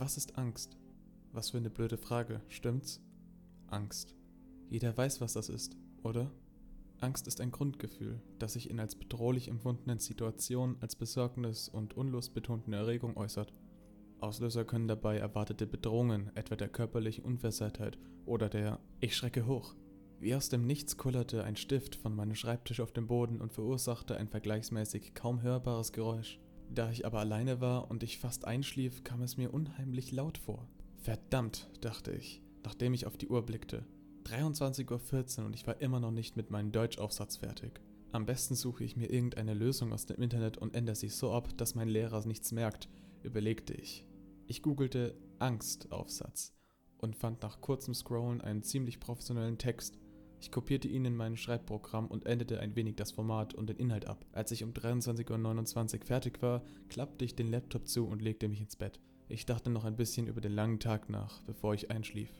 Was ist Angst? Was für eine blöde Frage, stimmt's? Angst. Jeder weiß, was das ist, oder? Angst ist ein Grundgefühl, das sich in als bedrohlich empfundenen Situationen als Besorgnis und unlustbetonte Erregung äußert. Auslöser können dabei erwartete Bedrohungen, etwa der körperlichen Unversehrtheit oder der Ich schrecke hoch. Wie aus dem Nichts kullerte ein Stift von meinem Schreibtisch auf den Boden und verursachte ein vergleichsmäßig kaum hörbares Geräusch. Da ich aber alleine war und ich fast einschlief, kam es mir unheimlich laut vor. Verdammt, dachte ich, nachdem ich auf die Uhr blickte. 23.14 Uhr und ich war immer noch nicht mit meinem Deutschaufsatz fertig. Am besten suche ich mir irgendeine Lösung aus dem Internet und ändere sie so ab, dass mein Lehrer nichts merkt, überlegte ich. Ich googelte Angstaufsatz und fand nach kurzem Scrollen einen ziemlich professionellen Text, ich kopierte ihn in mein Schreibprogramm und änderte ein wenig das Format und den Inhalt ab. Als ich um 23.29 Uhr fertig war, klappte ich den Laptop zu und legte mich ins Bett. Ich dachte noch ein bisschen über den langen Tag nach, bevor ich einschlief.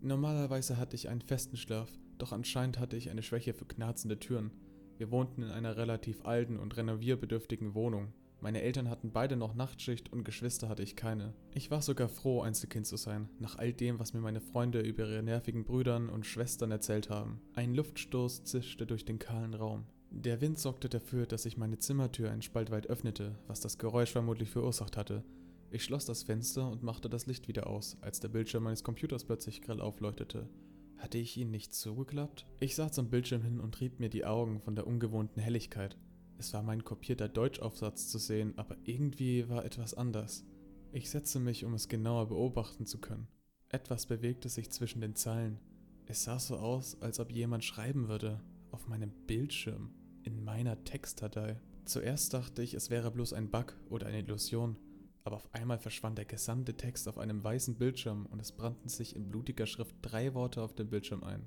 Normalerweise hatte ich einen festen Schlaf, doch anscheinend hatte ich eine Schwäche für knarzende Türen. Wir wohnten in einer relativ alten und renovierbedürftigen Wohnung. Meine Eltern hatten beide noch Nachtschicht und Geschwister hatte ich keine. Ich war sogar froh, Einzelkind zu sein, nach all dem, was mir meine Freunde über ihre nervigen Brüdern und Schwestern erzählt haben. Ein Luftstoß zischte durch den kahlen Raum. Der Wind sorgte dafür, dass sich meine Zimmertür ein Spalt weit öffnete, was das Geräusch vermutlich verursacht hatte. Ich schloss das Fenster und machte das Licht wieder aus, als der Bildschirm meines Computers plötzlich grell aufleuchtete. Hatte ich ihn nicht zugeklappt? Ich sah zum Bildschirm hin und rieb mir die Augen von der ungewohnten Helligkeit. Es war mein kopierter Deutschaufsatz zu sehen, aber irgendwie war etwas anders. Ich setzte mich, um es genauer beobachten zu können. Etwas bewegte sich zwischen den Zeilen. Es sah so aus, als ob jemand schreiben würde. Auf meinem Bildschirm. In meiner Textdatei. Zuerst dachte ich, es wäre bloß ein Bug oder eine Illusion. Aber auf einmal verschwand der gesamte Text auf einem weißen Bildschirm und es brannten sich in blutiger Schrift drei Worte auf dem Bildschirm ein.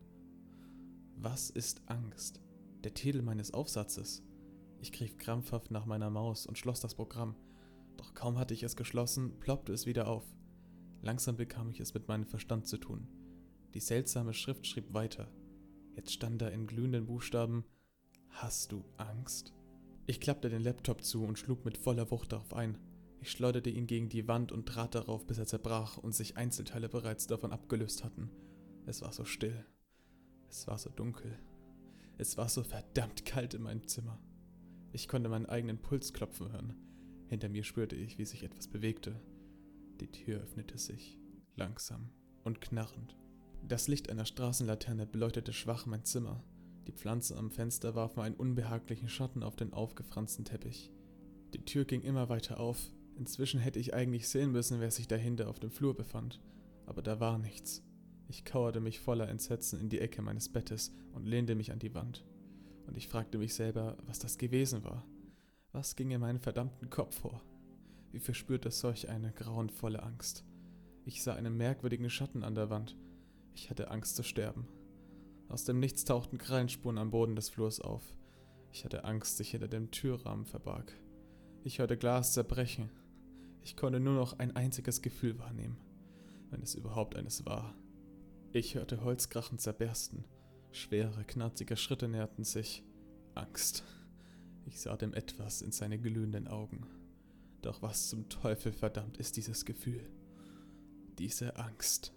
Was ist Angst? Der Titel meines Aufsatzes. Ich griff krampfhaft nach meiner Maus und schloss das Programm. Doch kaum hatte ich es geschlossen, ploppte es wieder auf. Langsam bekam ich es mit meinem Verstand zu tun. Die seltsame Schrift schrieb weiter. Jetzt stand da in glühenden Buchstaben Hast du Angst? Ich klappte den Laptop zu und schlug mit voller Wucht darauf ein. Ich schleuderte ihn gegen die Wand und trat darauf, bis er zerbrach und sich Einzelteile bereits davon abgelöst hatten. Es war so still. Es war so dunkel. Es war so verdammt kalt in meinem Zimmer. Ich konnte meinen eigenen Puls klopfen hören. Hinter mir spürte ich, wie sich etwas bewegte. Die Tür öffnete sich, langsam und knarrend. Das Licht einer Straßenlaterne beleuchtete schwach mein Zimmer. Die Pflanzen am Fenster warfen einen unbehaglichen Schatten auf den aufgefransten Teppich. Die Tür ging immer weiter auf. Inzwischen hätte ich eigentlich sehen müssen, wer sich dahinter auf dem Flur befand. Aber da war nichts. Ich kauerte mich voller Entsetzen in die Ecke meines Bettes und lehnte mich an die Wand und ich fragte mich selber, was das gewesen war. Was ging in meinem verdammten Kopf vor? Wie verspürte solch eine grauenvolle Angst? Ich sah einen merkwürdigen Schatten an der Wand. Ich hatte Angst zu sterben. Aus dem Nichts tauchten Krallenspuren am Boden des Flurs auf. Ich hatte Angst, sich hinter dem Türrahmen verbarg. Ich hörte Glas zerbrechen. Ich konnte nur noch ein einziges Gefühl wahrnehmen, wenn es überhaupt eines war. Ich hörte Holzkrachen zerbersten Schwere, knarzige Schritte näherten sich. Angst. Ich sah dem etwas in seine glühenden Augen. Doch was zum Teufel verdammt ist dieses Gefühl? Diese Angst.